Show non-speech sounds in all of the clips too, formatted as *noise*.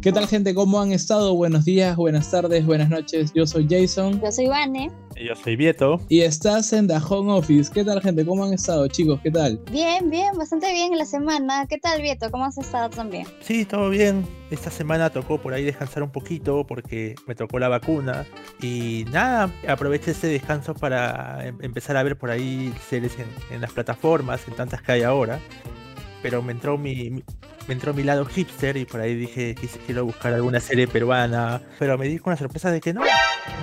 ¿Qué tal gente? ¿Cómo han estado? Buenos días, buenas tardes, buenas noches. Yo soy Jason. Yo soy Vane. Y yo soy Vieto. Y estás en The Home Office. ¿Qué tal gente? ¿Cómo han estado chicos? ¿Qué tal? Bien, bien, bastante bien en la semana. ¿Qué tal Vieto? ¿Cómo has estado también? Sí, todo bien. Esta semana tocó por ahí descansar un poquito porque me tocó la vacuna. Y nada, aproveché ese descanso para em- empezar a ver por ahí series en, en las plataformas, en tantas que hay ahora. Pero me entró mi, mi- me entró mi lado hipster y por ahí dije que quiero buscar alguna serie peruana. Pero me di con la sorpresa de que no,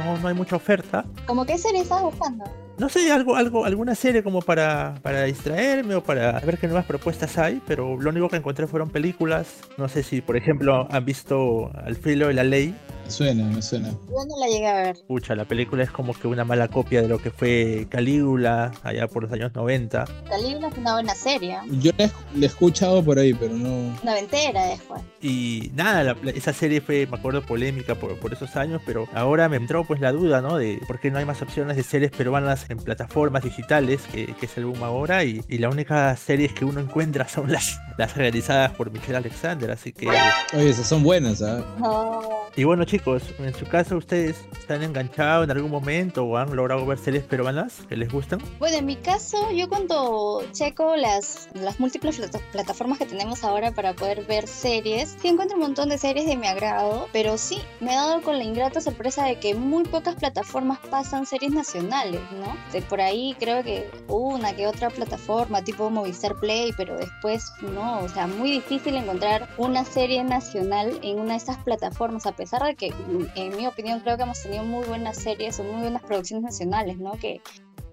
no, no hay mucha oferta. ¿Cómo qué serie estás buscando? No sé, algo, algo, alguna serie como para, para distraerme o para ver qué nuevas propuestas hay, pero lo único que encontré fueron películas. No sé si, por ejemplo, han visto Al filo de la ley. Me suena, me suena. Yo no la llegué a ver. Pucha, la película es como que una mala copia de lo que fue Calígula allá por los años 90. Calígula es una buena serie. Yo la he, la he escuchado por ahí, pero no. Una ventera después. Y nada, la- la- esa serie fue, me acuerdo, polémica por, por esos años, pero ahora me entró pues la duda, ¿no? De por qué no hay más opciones de series peruanas en plataformas digitales, que, que es el boom ahora, y, y la única series que uno encuentra son las, las realizadas por Michelle Alexander, así que... Oye, esas son buenas, ¿ah? Y bueno chicos, en su caso ustedes están enganchados en algún momento o han logrado ver series peruanas que les gustan. Bueno, en mi caso, yo cuando checo las, las múltiples plata- plataformas que tenemos ahora para poder ver series, sí encuentro un montón de series de mi agrado, pero sí, me he dado con la ingrata sorpresa de que muy pocas plataformas pasan series nacionales, ¿no? Por ahí creo que una que otra plataforma tipo Movistar Play, pero después no, o sea, muy difícil encontrar una serie nacional en una de estas plataformas, a pesar de que, en mi opinión, creo que hemos tenido muy buenas series o muy buenas producciones nacionales, ¿no? Que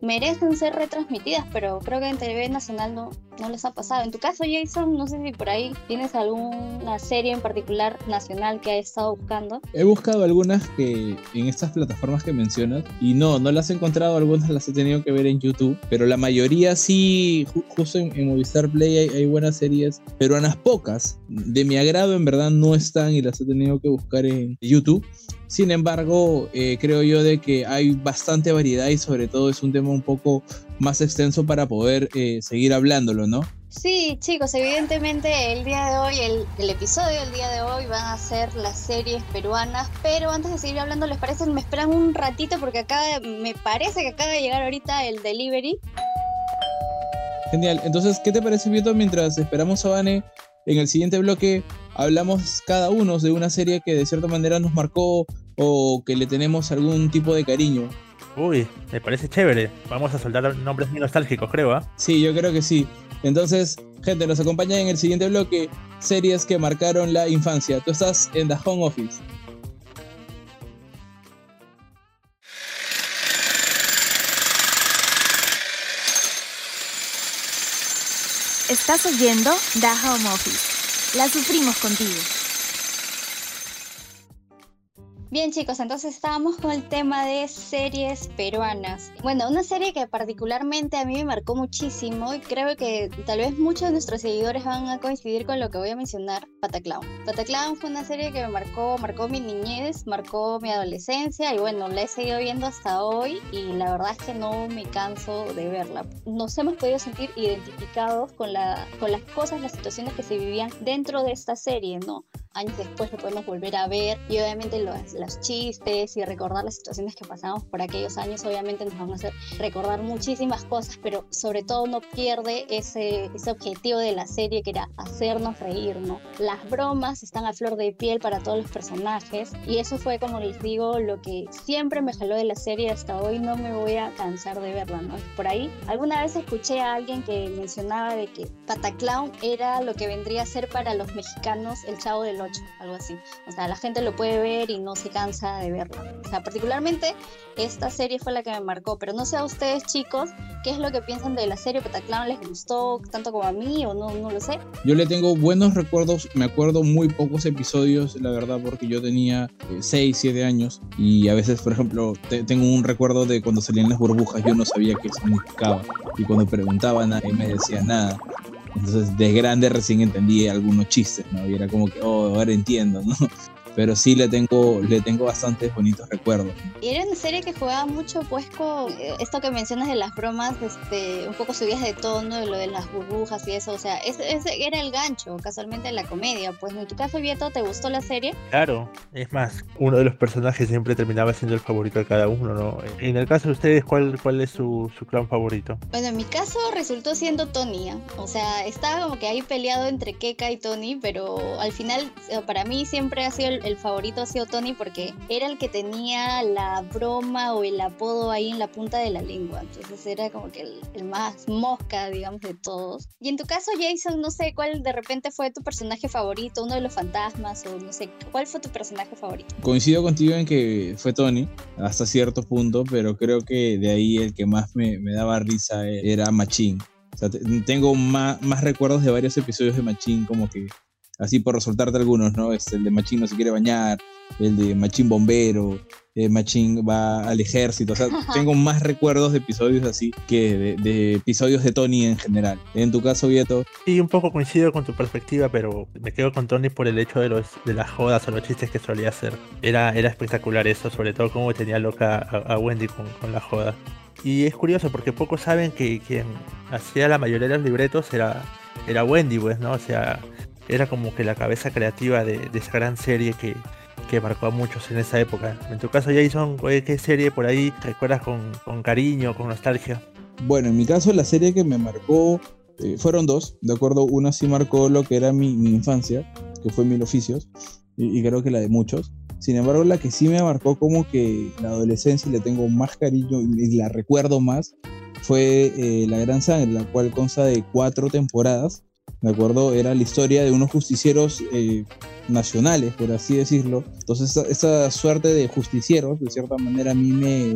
merecen ser retransmitidas, pero creo que en TV Nacional no, no les ha pasado. En tu caso, Jason, no sé si por ahí tienes alguna serie en particular nacional que has estado buscando. He buscado algunas que en estas plataformas que mencionas y no, no las he encontrado, algunas las he tenido que ver en YouTube, pero la mayoría sí, ju- justo en, en Movistar Play hay, hay buenas series peruanas, pocas. De mi agrado en verdad no están y las he tenido que buscar en YouTube. Sin embargo, eh, creo yo de que hay bastante variedad y sobre todo es un tema un poco más extenso para poder eh, seguir hablándolo, ¿no? Sí, chicos, evidentemente el día de hoy, el, el episodio del día de hoy van a ser las series peruanas, pero antes de seguir hablando, ¿les parece? Me esperan un ratito porque acá me parece que acaba de llegar ahorita el delivery. Genial. Entonces, ¿qué te parece, Vieto? Mientras esperamos a Vane, en el siguiente bloque hablamos cada uno de una serie que de cierta manera nos marcó o que le tenemos algún tipo de cariño. Uy, me parece chévere. Vamos a soltar nombres muy nostálgicos, creo, ¿ah? Sí, yo creo que sí. Entonces, gente, nos acompaña en el siguiente bloque series que marcaron la infancia. Tú estás en The Home Office. Estás oyendo The Home Office. La sufrimos contigo. Bien chicos, entonces estábamos con el tema de series peruanas. Bueno, una serie que particularmente a mí me marcó muchísimo y creo que tal vez muchos de nuestros seguidores van a coincidir con lo que voy a mencionar, Pataclown. Pataclown fue una serie que me marcó, marcó mi niñez, marcó mi adolescencia y bueno, la he seguido viendo hasta hoy y la verdad es que no me canso de verla. Nos hemos podido sentir identificados con, la, con las cosas, las situaciones que se vivían dentro de esta serie, ¿no? Años después lo podemos volver a ver y obviamente los, los chistes y recordar las situaciones que pasamos por aquellos años obviamente nos van a hacer recordar muchísimas cosas, pero sobre todo no pierde ese, ese objetivo de la serie que era hacernos reír, ¿no? Las bromas están a flor de piel para todos los personajes y eso fue como les digo lo que siempre me jaló de la serie hasta hoy no me voy a cansar de verla, ¿no? Por ahí alguna vez escuché a alguien que mencionaba de que Pataclown era lo que vendría a ser para los mexicanos el Chavo del 8, algo así. O sea, la gente lo puede ver y no se cansa de verlo. O sea, particularmente esta serie fue la que me marcó, pero no sé a ustedes chicos, ¿qué es lo que piensan de la serie Pataclown? ¿Les gustó tanto como a mí o no? No lo sé. Yo le tengo buenos recuerdos, me acuerdo muy pocos episodios, la verdad, porque yo tenía 6, 7 años y a veces, por ejemplo, te- tengo un recuerdo de cuando salían las burbujas, yo no sabía qué significaba y cuando preguntaba nadie me decía nada. Entonces, de grande recién entendí algunos chistes, ¿no? Y era como que, oh, ahora entiendo, ¿no? Pero sí le tengo, le tengo bastantes bonitos recuerdos. Y era una serie que jugaba mucho pues con eh, esto que mencionas de las bromas, este, un poco subidas de tono, de lo de las burbujas y eso, o sea, ese, ese era el gancho casualmente de la comedia. Pues en tu caso, Vieto, ¿te gustó la serie? Claro, es más, uno de los personajes siempre terminaba siendo el favorito de cada uno, ¿no? En el caso de ustedes, ¿cuál, cuál es su, su clown favorito? Bueno, en mi caso resultó siendo Tony, ¿eh? o sea, estaba como que ahí peleado entre Keka y Tony, pero al final para mí siempre ha sido el, el favorito ha sido Tony porque era el que tenía la broma o el apodo ahí en la punta de la lengua, entonces era como que el, el más mosca, digamos, de todos. Y en tu caso, Jason, no sé cuál de repente fue tu personaje favorito, uno de los fantasmas o no sé, ¿cuál fue tu personaje favorito? Coincido contigo en que fue Tony hasta cierto punto, pero creo que de ahí el que más me, me daba risa era Machín. O sea, te- tengo más, más recuerdos de varios episodios de Machín, como que así por resaltarte algunos, ¿no? Este, el de Machín no se quiere bañar, el de Machín bombero, eh, Machín va al ejército. O sea, *laughs* tengo más recuerdos de episodios así que de, de episodios de Tony en general. En tu caso, Vieto, Sí, un poco coincido con tu perspectiva, pero me quedo con Tony por el hecho de los de las jodas o los chistes que solía hacer. Era, era espectacular eso, sobre todo cómo tenía loca a, a Wendy con, con la joda. Y es curioso porque pocos saben que quien hacía la mayoría de los libretos era, era Wendy, pues, ¿no? O sea, era como que la cabeza creativa de, esa gran serie que, que marcó a muchos en esa época. En tu caso, Jason, ¿cuál- ¿qué serie por ahí recuerdas con, con cariño, con nostalgia? Bueno, en mi caso la serie que me marcó eh, fueron dos, ¿de acuerdo? Una sí marcó lo que era mi, mi infancia, que fue Mil Oficios, y, y creo que la de muchos. Sin embargo, la que sí me marcó como que la adolescencia y le tengo más cariño y la recuerdo más fue eh, La Gran Sangre, la cual consta de cuatro temporadas, ¿de acuerdo? Era la historia de unos justicieros eh, nacionales, por así decirlo. Entonces, esa, esa suerte de justicieros, de cierta manera, a mí me,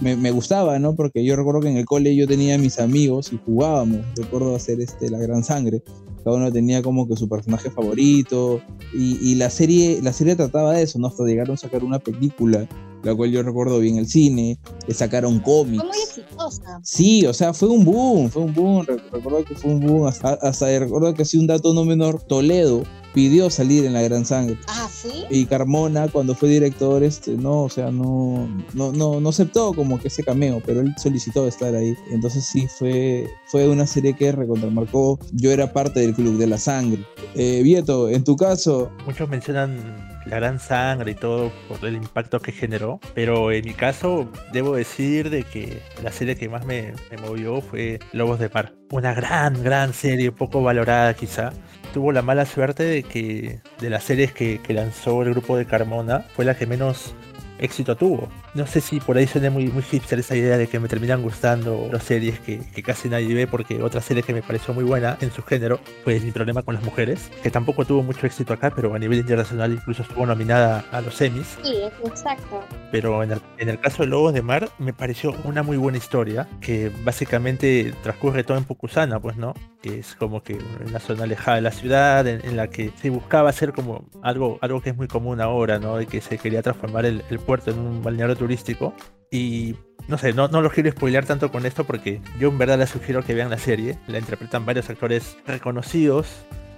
me, me gustaba, ¿no? Porque yo recuerdo que en el cole yo tenía mis amigos y jugábamos. Recuerdo hacer este, la gran sangre. Cada uno tenía como que su personaje favorito. Y, y la, serie, la serie trataba de eso, ¿no? Hasta llegaron a sacar una película, la cual yo recuerdo bien el cine. Le sacaron cómics. Fue muy exitosa. Sí, o sea, fue un boom, fue un boom. Re- Recuerdo que fue un boom. Hasta, hasta recuerdo que así un dato no menor, Toledo pidió salir en la gran sangre. Ah, ¿sí? Y Carmona, cuando fue director, este, no, o sea, no, no, no, no aceptó como que ese cameo, pero él solicitó estar ahí. Entonces sí, fue, fue una serie que recontramarcó. Yo era parte del Club de la Sangre. Eh, Vieto, en tu caso, Muchos mencionan la gran sangre y todo por el impacto que generó, pero en mi caso debo decir de que la serie que más me, me movió fue Lobos de Mar. Una gran, gran serie, poco valorada quizá. Tuvo la mala suerte de que de las series que, lanzó el grupo de Carmona fue la que menos éxito tuvo. No sé si por ahí suena muy, muy hipster esa idea de que me terminan gustando las series que, que casi nadie ve, porque otra serie que me pareció muy buena en su género fue Mi problema con las mujeres, que tampoco tuvo mucho éxito acá, pero a nivel internacional incluso estuvo nominada a los Emmys. Sí, exacto. Pero en el, en el caso de Lobos de Mar me pareció una muy buena historia, que básicamente transcurre todo en Pucusana, pues, ¿no? Que es como que una zona alejada de la ciudad, en, en la que se buscaba hacer como algo, algo que es muy común ahora, ¿no? De que se quería transformar el, el puerto en un balneario turístico. Y no sé, no, no los quiero spoilear tanto con esto porque yo en verdad les sugiero que vean la serie. La interpretan varios actores reconocidos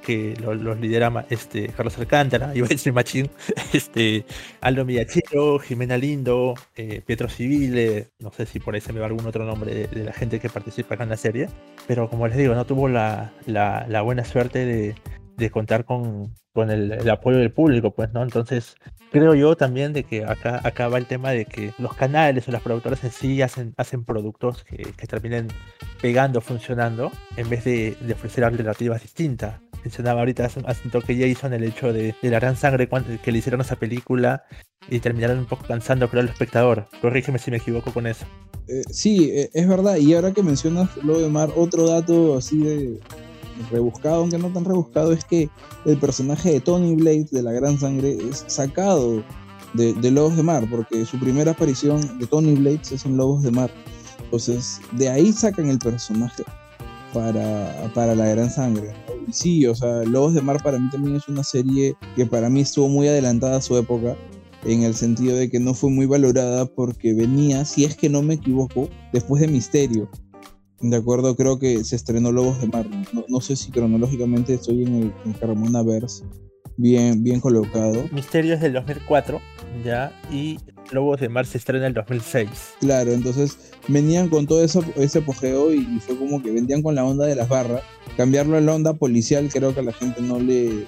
que lo- los lidera ma- este, Carlos Alcántara, *laughs* decir Machín, este, Aldo Millachero, Jimena Lindo, eh, Pietro Civile, no sé si por ahí se me va algún otro nombre de, de la gente que participa acá en la serie, pero como les digo, no tuvo la, la- la buena suerte de, de contar con, con el, apoyo del público, pues, ¿no? Entonces, creo yo también de que acá, acá va el tema de que los canales o las productoras en sí hacen, hacen productos que, que terminen pegando, funcionando, en vez de, ofrecer alternativas distintas. Mencionaba ahorita hace, hace un toque Jason el hecho de, de la gran sangre que le hicieron esa película y terminaron un poco cansando creo al espectador. Corrígeme si me equivoco con eso. eh, sí, eh, es verdad. Y ahora que mencionas lo de Mar, otro dato así de rebuscado, aunque no tan rebuscado, es que el personaje de Tony Blade de la Gran Sangre es sacado de, Lobos de Mar, porque su primera aparición de Tony Blades es en Lobos de Mar. Entonces, de ahí sacan el personaje para, para la Gran Sangre. Y sí, o sea, Lobos de Mar para mí también es una serie que para mí estuvo muy adelantada a su época, en el sentido de que no fue muy valorada porque venía, si es que no me equivoco, después de Misterio. De acuerdo, creo que se estrenó Lobos de Mar. No, no sé si cronológicamente estoy en el en Carmona Verse, bien, bien colocado. Misterio es del 2004, ya, y Lobos de Mar se estrena en el 2006. Claro, entonces venían con todo eso, ese apogeo y, y fue como que vendían con la onda de las barras. Cambiarlo a la onda policial creo que a la gente no le,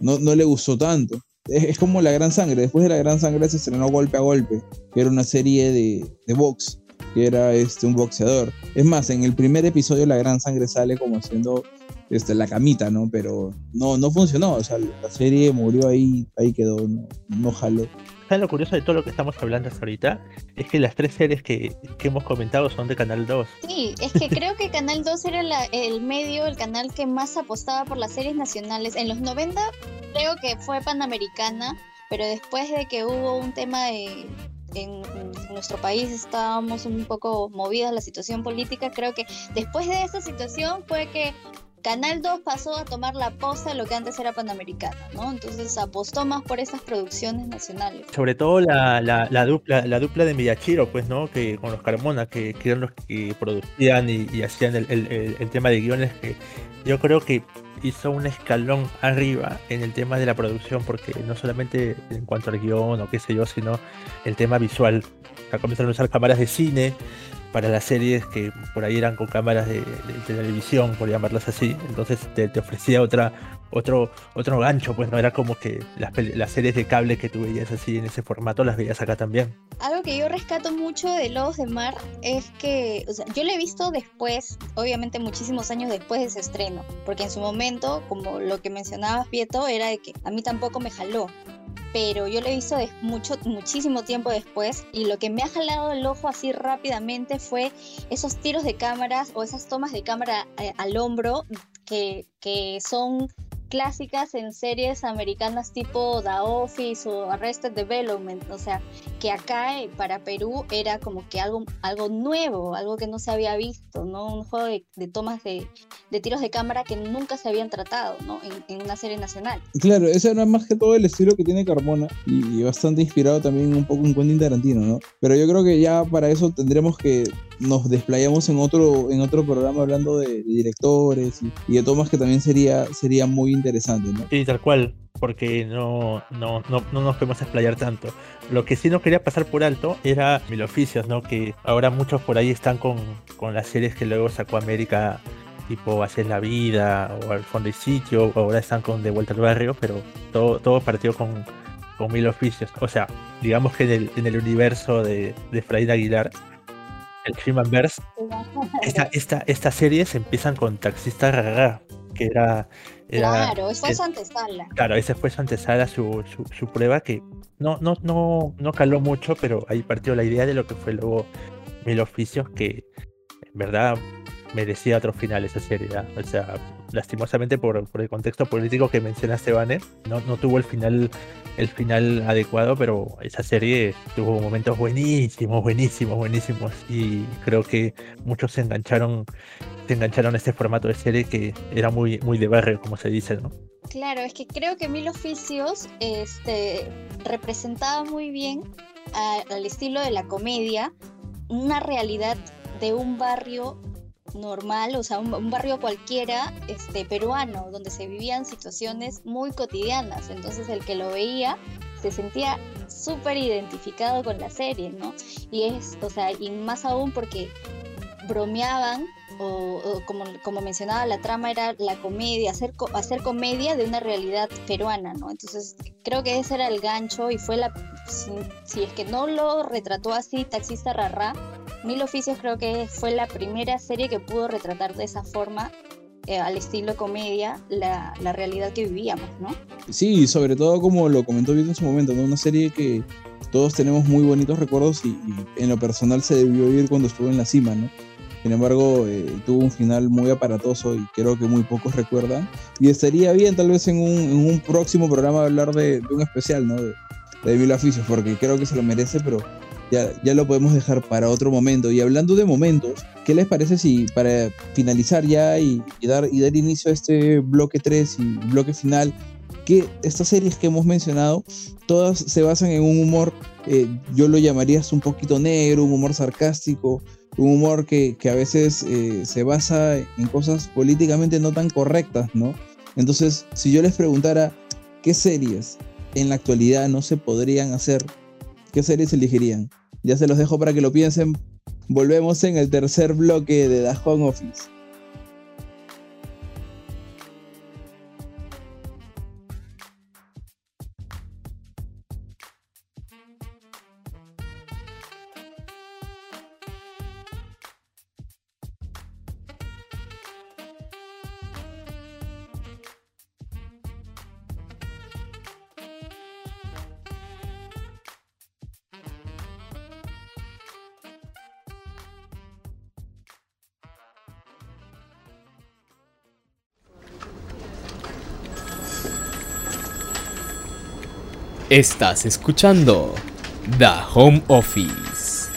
no, no le gustó tanto. Es, es como La Gran Sangre. Después de La Gran Sangre se estrenó Golpe a Golpe, que era una serie de, de box, que era este, un boxeador. Es más, en el primer episodio La Gran Sangre sale como haciendo este, la camita, ¿no? Pero no, no funcionó. O sea, la serie murió ahí, ahí quedó, no, no jaló. ¿Sabes lo curioso de todo lo que estamos hablando hasta ahorita? Es que las tres series que, que hemos comentado son de Canal 2. Sí, es que creo que Canal 2 era la- el medio, el canal que más apostaba por las series nacionales. En los 90 creo que fue Panamericana, pero después de que hubo un tema de... En, nuestro país estábamos un poco movidas la situación política, creo que después de esa situación fue que Canal 2 pasó a tomar la posta de lo que antes era Panamericana, ¿no? Entonces apostó más por estas producciones nacionales. Sobre todo la, la, la dupla, la dupla de Miyachiro, pues, ¿no? Que con los Carmona, que, que eran los que producían y, hacían el- el- el tema de guiones, que yo creo que hizo un escalón arriba en el tema de la producción, porque no solamente en cuanto al guion o qué sé yo, sino el tema visual. Sea, comenzaron a usar cámaras de cine para las series que por ahí eran con cámaras de, televisión, por llamarlas así. Entonces te ofrecía otra, otro, otro gancho, pues no era como que las, las series de cable que tú veías así en ese formato las veías acá también. Algo que yo rescato mucho de Lobos de Mar es que, o sea, yo lo he visto después, obviamente muchísimos años después de ese estreno, porque en su momento, como lo que mencionabas, Pieto, era de que a mí tampoco me jaló, pero yo lo he visto mucho, muchísimo tiempo después y lo que me ha jalado el ojo así rápidamente fue esos tiros de cámaras o esas tomas de cámara eh, al hombro que, que son clásicas en series americanas tipo The Office o Arrested Development, o sea, que acá eh, para Perú era como que algo, algo nuevo, algo que no se había visto, ¿no? Un juego de, de tomas de, de tiros de cámara que nunca se habían tratado, ¿no? En, en una serie nacional. Claro, ese era más que todo el estilo que tiene Carmona y, y bastante inspirado también un poco en Quentin Tarantino, ¿no? Pero yo creo que ya para eso tendremos que nos desplayamos en otro, en otro programa hablando de, de directores y, y de tomas que también sería, sería muy interesante, ¿no? Sí, tal cual, porque no, no, no, no nos podemos explayar tanto. Lo que sí no quería pasar por alto era Mil Oficios, ¿no? Que ahora muchos por ahí están con, con las series que luego sacó América, tipo Hacer la Vida o Al Fondo y Sitio, o ahora están con De Vuelta al Barrio, pero todo, todo partió con, con Mil Oficios. O sea, digamos que en el, en el universo de, de Efraín Aguilar, el Humanverse, esta, esta, estas series empiezan con Taxista Rara, que era... era claro, fue es- su antesala. Claro, ese fue su antesala, su, su, su prueba que no, no, no, no caló mucho, pero ahí partió la idea de lo que fue luego Mil Oficios, que en verdad merecía otro final esa serie. ¿ah? O sea, lastimosamente por, el contexto político que mencionaste, Vane, no, tuvo el final, el final adecuado, pero esa serie tuvo momentos buenísimos, buenísimos, buenísimos. Y creo que muchos se engancharon, se engancharon a este formato de serie que era muy, muy de barrio, como se dice, ¿no? Claro, es que creo que Mil Oficios este, representaba muy bien al estilo de la comedia una realidad de un barrio normal, o sea, un, barrio cualquiera este, peruano, donde se vivían situaciones muy cotidianas. Entonces el que lo veía se sentía súper identificado con la serie, ¿no? Y es, o sea, y más aún porque bromeaban o, como, como mencionaba, la trama era la comedia, hacer, hacer comedia de una realidad peruana, ¿no? Entonces creo que ese era el gancho y fue la, si, si es que no lo retrató así, Taxista Rarra, Mil Oficios creo que fue la primera serie que pudo retratar de esa forma, eh, al estilo comedia, la, la realidad que vivíamos, ¿no? Sí, sobre todo como lo comentó Vito en su momento, ¿no? Una serie que todos tenemos muy bonitos recuerdos y, en lo personal se debió ir cuando estuvo en la cima, ¿no? Sin embargo, eh, tuvo un final muy aparatoso y creo que muy pocos recuerdan. Y estaría bien tal vez en un, un próximo programa hablar de, de un especial, ¿no? De, de Mil Oficios, porque creo que se lo merece, pero ya, ya lo podemos dejar para otro momento. Y hablando de momentos, ¿qué les parece si para finalizar ya y, dar, y dar inicio a este bloque 3 y bloque final, que estas series que hemos mencionado, todas se basan en un humor, eh, yo lo llamaría un poquito negro, un humor sarcástico, un humor que, que a veces eh, se basa en cosas políticamente no tan correctas, ¿no? Entonces, si yo les preguntara, ¿qué ¿qué series en la actualidad no se podrían hacer? ¿Qué series elegirían? Ya se los dejo para que lo piensen. Volvemos en el tercer bloque de The Home Office. Estás escuchando The Home Office.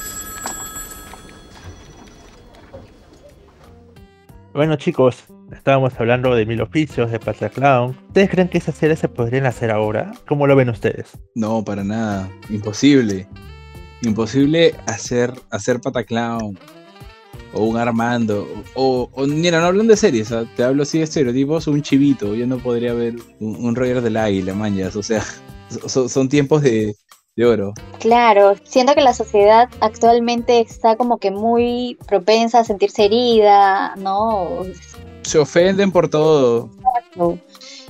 Bueno chicos, estábamos hablando de Mil Oficios, de Clown. ¿Ustedes creen que esas series se podrían hacer ahora? ¿Cómo lo ven ustedes? No, para nada. Imposible. Imposible hacer, hacer Pataclown o un Armando, o, mira, no hablan de series, te hablo así de estereotipos, un chivito, yo no podría ver un, un Roger del Águila, mañas, o sea, son, tiempos de, oro. Claro, siento que la sociedad actualmente está como que muy propensa a sentirse herida, ¿no? Se ofenden por todo.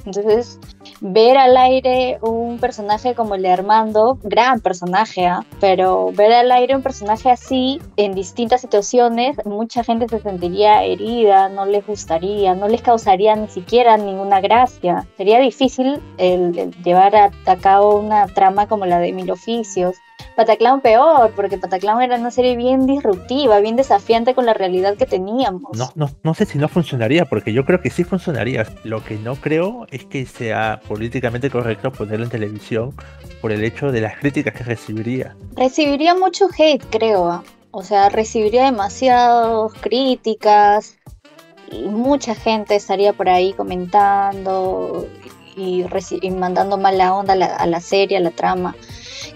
Entonces, ver al aire un personaje como el de Armando, gran personaje, ¿ah? pero ver al aire un personaje así en distintas situaciones, mucha gente se sentiría herida, no les gustaría, no les causaría ni siquiera ninguna gracia. Sería difícil el, llevar a, a, cabo una trama como la de Mil Oficios Pataclown peor, porque Pataclown era una serie bien disruptiva, bien desafiante con la realidad que teníamos. No, no, no sé si no funcionaría, porque yo creo que sí funcionaría. Lo que no creo es que sea políticamente correcto ponerlo en televisión por el hecho de las críticas que recibiría. Recibiría mucho hate, creo. O sea, recibiría demasiadas críticas y mucha gente estaría por ahí comentando y, mandando mala onda a la, a la serie, a la trama.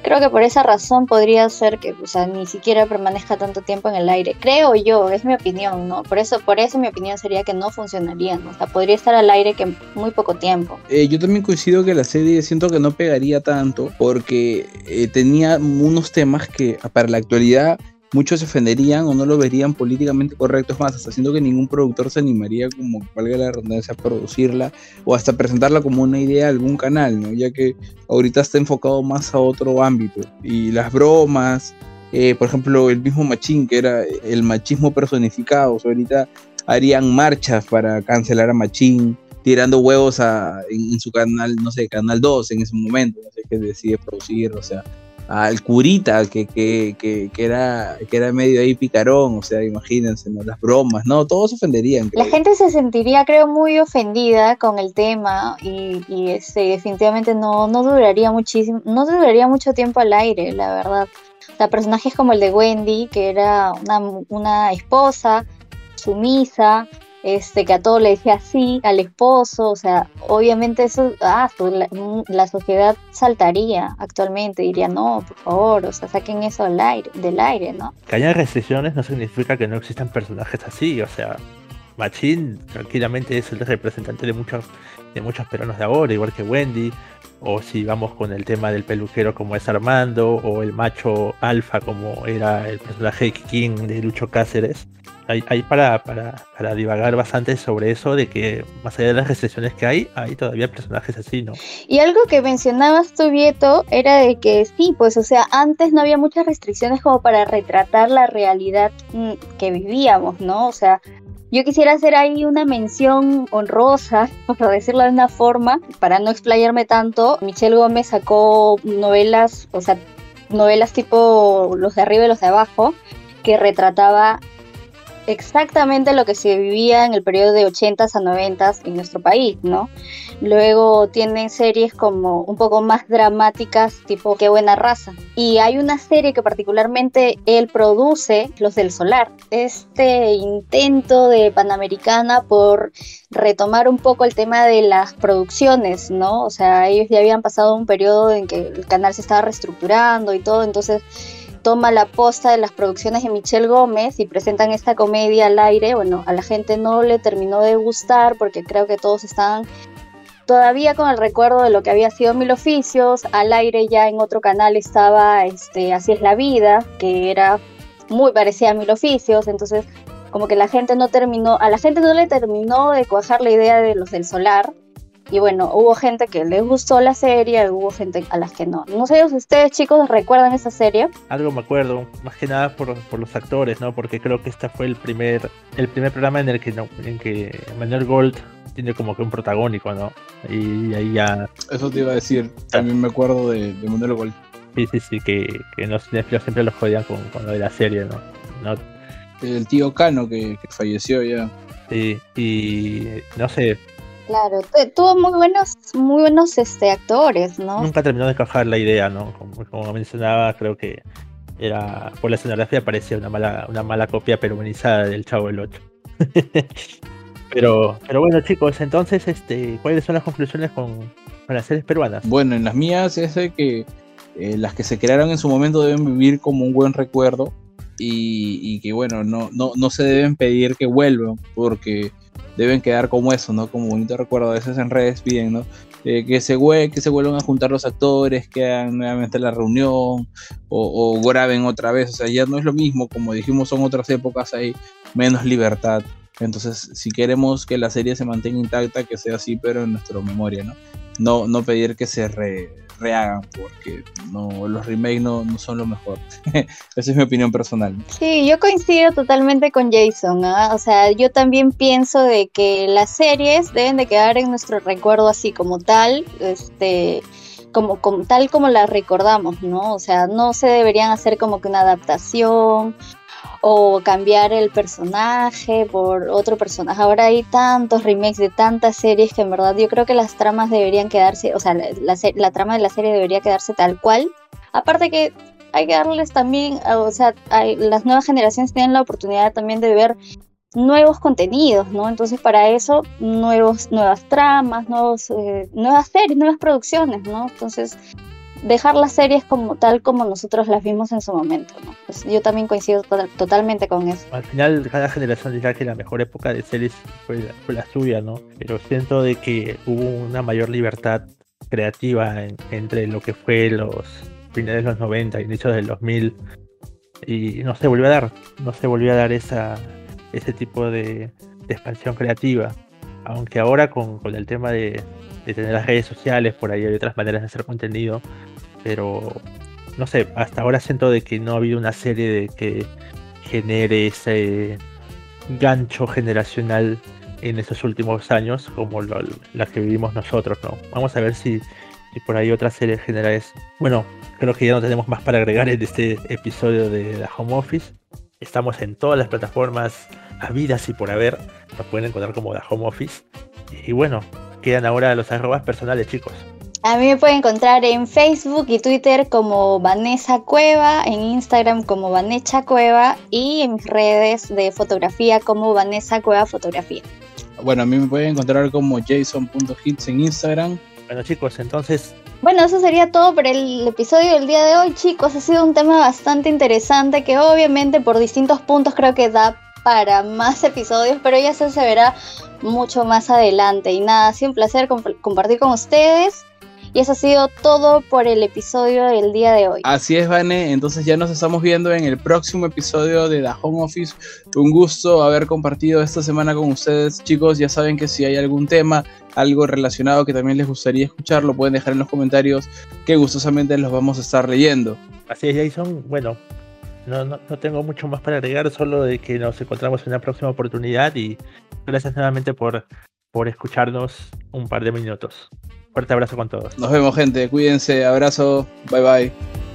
Creo que por esa razón podría ser que, o sea, ni siquiera permanezca tanto tiempo en el aire. Creo yo, es mi opinión, ¿no? Por eso, por eso mi opinión sería que no funcionaría, ¿no? O sea, podría estar al aire que muy poco tiempo. Eh, yo también coincido que la serie siento que no pegaría tanto porque eh, tenía unos temas que para la actualidad muchos se ofenderían o no lo verían políticamente correcto. Más, hasta siento que ningún productor se animaría, como valga la redundancia, a producirla o hasta presentarla como una idea a algún canal, ¿no? Ya que ahorita está enfocado más a otro ámbito. Y las bromas, eh, por ejemplo, el mismo Machín, que era el machismo personificado, ahorita harían marchas para cancelar a Machín tirando huevos a, en, su canal, no sé, Canal 2 en ese momento, no sé qué decide producir, o sea, al curita que, que, que, que, era, que era medio ahí picarón, o sea, imagínense, ¿no? las bromas, no, todos se ofenderían. La gente se sentiría, creo, muy ofendida con el tema y, y este, definitivamente no, no duraría muchísimo, no duraría mucho tiempo al aire, la verdad. O sea, personajes como el de Wendy, que era una, una esposa sumisa, este, que a todo le decía sí, al esposo, o sea, obviamente eso, ah, pues, la, sociedad saltaría actualmente, diría, no, por favor, o sea, saquen eso del aire, del aire, ¿no? Que haya restricciones no significa que no existan personajes así, o sea, Machín tranquilamente es el representante de muchos, de muchos peruanos de ahora, igual que Wendy, o si vamos con el tema del peluquero como es Armando, o el macho alfa como era el personaje King de Lucho Cáceres hay, para, para, divagar bastante sobre eso, de que más allá de las restricciones que hay, hay todavía personajes así, ¿no? Y algo que mencionabas tú, Vieto, era de que sí, pues, o sea, antes no había muchas restricciones como para retratar la realidad mm, que vivíamos, ¿no? O sea, yo quisiera hacer ahí una mención honrosa, *laughs* por decirlo de una forma, para no explayarme tanto. Michelle Gómez sacó novelas, o sea, novelas tipo los de arriba y los de abajo, que retrataba exactamente lo que se vivía en el periodo de 80s a 90s en nuestro país, ¿no? Luego tienen series como un poco más dramáticas, tipo Qué buena raza. Y hay una serie que particularmente él produce, Los del Solar. Este intento de Panamericana por retomar un poco el tema de las producciones, ¿no? O sea, ellos ya habían pasado un periodo en que el canal se estaba reestructurando y todo, entonces toma la posta de las producciones de Michelle Gómez y presentan esta comedia al aire. Bueno, a la gente no le terminó de gustar porque creo que todos estaban todavía con el recuerdo de lo que había sido Mil Oficios, al aire ya en otro canal estaba este, Así es la vida, que era muy parecida a Mil Oficios, entonces como que la gente no terminó, a la gente no le terminó de cuajar la idea de los del solar, y bueno, hubo gente que les gustó la serie, hubo gente a las que no. No sé si ustedes chicos recuerdan esa serie. Algo me acuerdo, más que nada por, por los actores, ¿no? Porque creo que este fue el primer el primer programa en el que no, en que Manuel Gold tiene como que un protagónico, ¿no? Y ahí ya... Eso te iba a decir, también me acuerdo de, de Manuel Gold. Sí, sí, sí, que, que los siempre los jodían con, con, lo de la serie, ¿no? ¿no? El tío Cano que, que falleció ya. Sí, y no sé, Claro, tuvo muy buenos, muy buenos este, actores, ¿no? Nunca terminó de encajar la idea, ¿no? Como, como, mencionaba, creo que era por la escenografía parecía una mala, una mala copia peruanizada del Chavo del 8. *laughs* pero, pero bueno, chicos, entonces, este, ¿cuáles son las conclusiones con, con las series peruanas? Bueno, en las mías es de que eh, las que se crearon en su momento deben vivir como un buen recuerdo y, y que, bueno, no, no, no se deben pedir que vuelvan porque deben quedar como eso, ¿no? Como bonito recuerdo. A veces en redes piden, ¿no? Eh, que, se que se vuelvan a juntar los actores, que hagan nuevamente la reunión o, o, graben otra vez. O sea, ya no es lo mismo, como dijimos, son otras épocas, hay menos libertad. Entonces, si queremos que la serie se mantenga intacta, que sea así, pero en nuestra memoria, ¿no? No, no pedir que se re, rehagan, porque no, los remakes no, no son lo mejor. *laughs* Esa es mi opinión personal. Sí, yo coincido totalmente con Jason. ¿eh? O sea, yo también pienso de que las series deben de quedar en nuestro recuerdo así como tal, este, como, como tal como las recordamos, ¿no? O sea, no se deberían hacer como que una adaptación o cambiar el personaje por otro personaje. Ahora hay tantos remakes de tantas series que en verdad yo creo que las tramas deberían quedarse, o sea, la, la, trama de la serie debería quedarse tal cual. Aparte que hay que darles también, o sea, las nuevas generaciones tienen la oportunidad también de ver nuevos contenidos, ¿no? Entonces para eso nuevos, nuevas tramas, nuevos, eh, nuevas series, nuevas producciones, ¿no? Entonces dejar las series como tal como nosotros las vimos en su momento, ¿no? Pues yo también coincido to totalmente con eso. Al final cada generación dirá que la mejor época de series fue la, suya, ¿no? Pero siento de que hubo una mayor libertad creativa en, entre lo que fue los finales de los 90, inicios del 2000 y no se volvió a dar, no se volvió a dar esa ese tipo de, expansión creativa. Aunque ahora con el tema de, de tener las redes sociales, por ahí hay otras maneras de hacer contenido, pero no sé, hasta ahora siento de que no ha habido una serie de que genere ese gancho generacional en estos últimos años como lo, la que vivimos nosotros, ¿no? Vamos a ver si, si por ahí otra serie genera eso. Bueno, creo que ya no tenemos más para agregar en este episodio de la Home Office. Estamos en todas las plataformas habidas y por haber. Nos pueden encontrar como la Home Office. Y bueno, quedan ahora los arrobas personales, chicos. A mí me pueden encontrar en Facebook y Twitter como Vanessa Cueva, en Instagram como Vanessa Cueva y en mis redes de fotografía como Vanessa Cueva Fotografía. Bueno, a mí me pueden encontrar como jason.hits en Instagram. Bueno chicos, entonces... Bueno, eso sería todo por el episodio del día de hoy, chicos. Ha sido un tema bastante interesante que obviamente por distintos puntos creo que da para más episodios, pero ya se, se verá mucho más adelante. Y nada, ha sido un placer comp compartir con ustedes. Y eso ha sido todo por el episodio del día de hoy. Así es, Vane. Entonces ya nos estamos viendo en el próximo episodio de The Home Office. Un gusto haber compartido esta semana con ustedes, chicos. Ya saben que si hay algún tema, algo relacionado que también les gustaría escuchar, lo pueden dejar en los comentarios, que gustosamente los vamos a estar leyendo. Así es, Jason. Bueno, no, no, tengo mucho más para agregar, solo de que nos encontramos en una próxima oportunidad y gracias nuevamente por, por escucharnos un par de minutos. Fuerte abrazo con todos. Nos vemos gente, cuídense, abrazo, bye bye.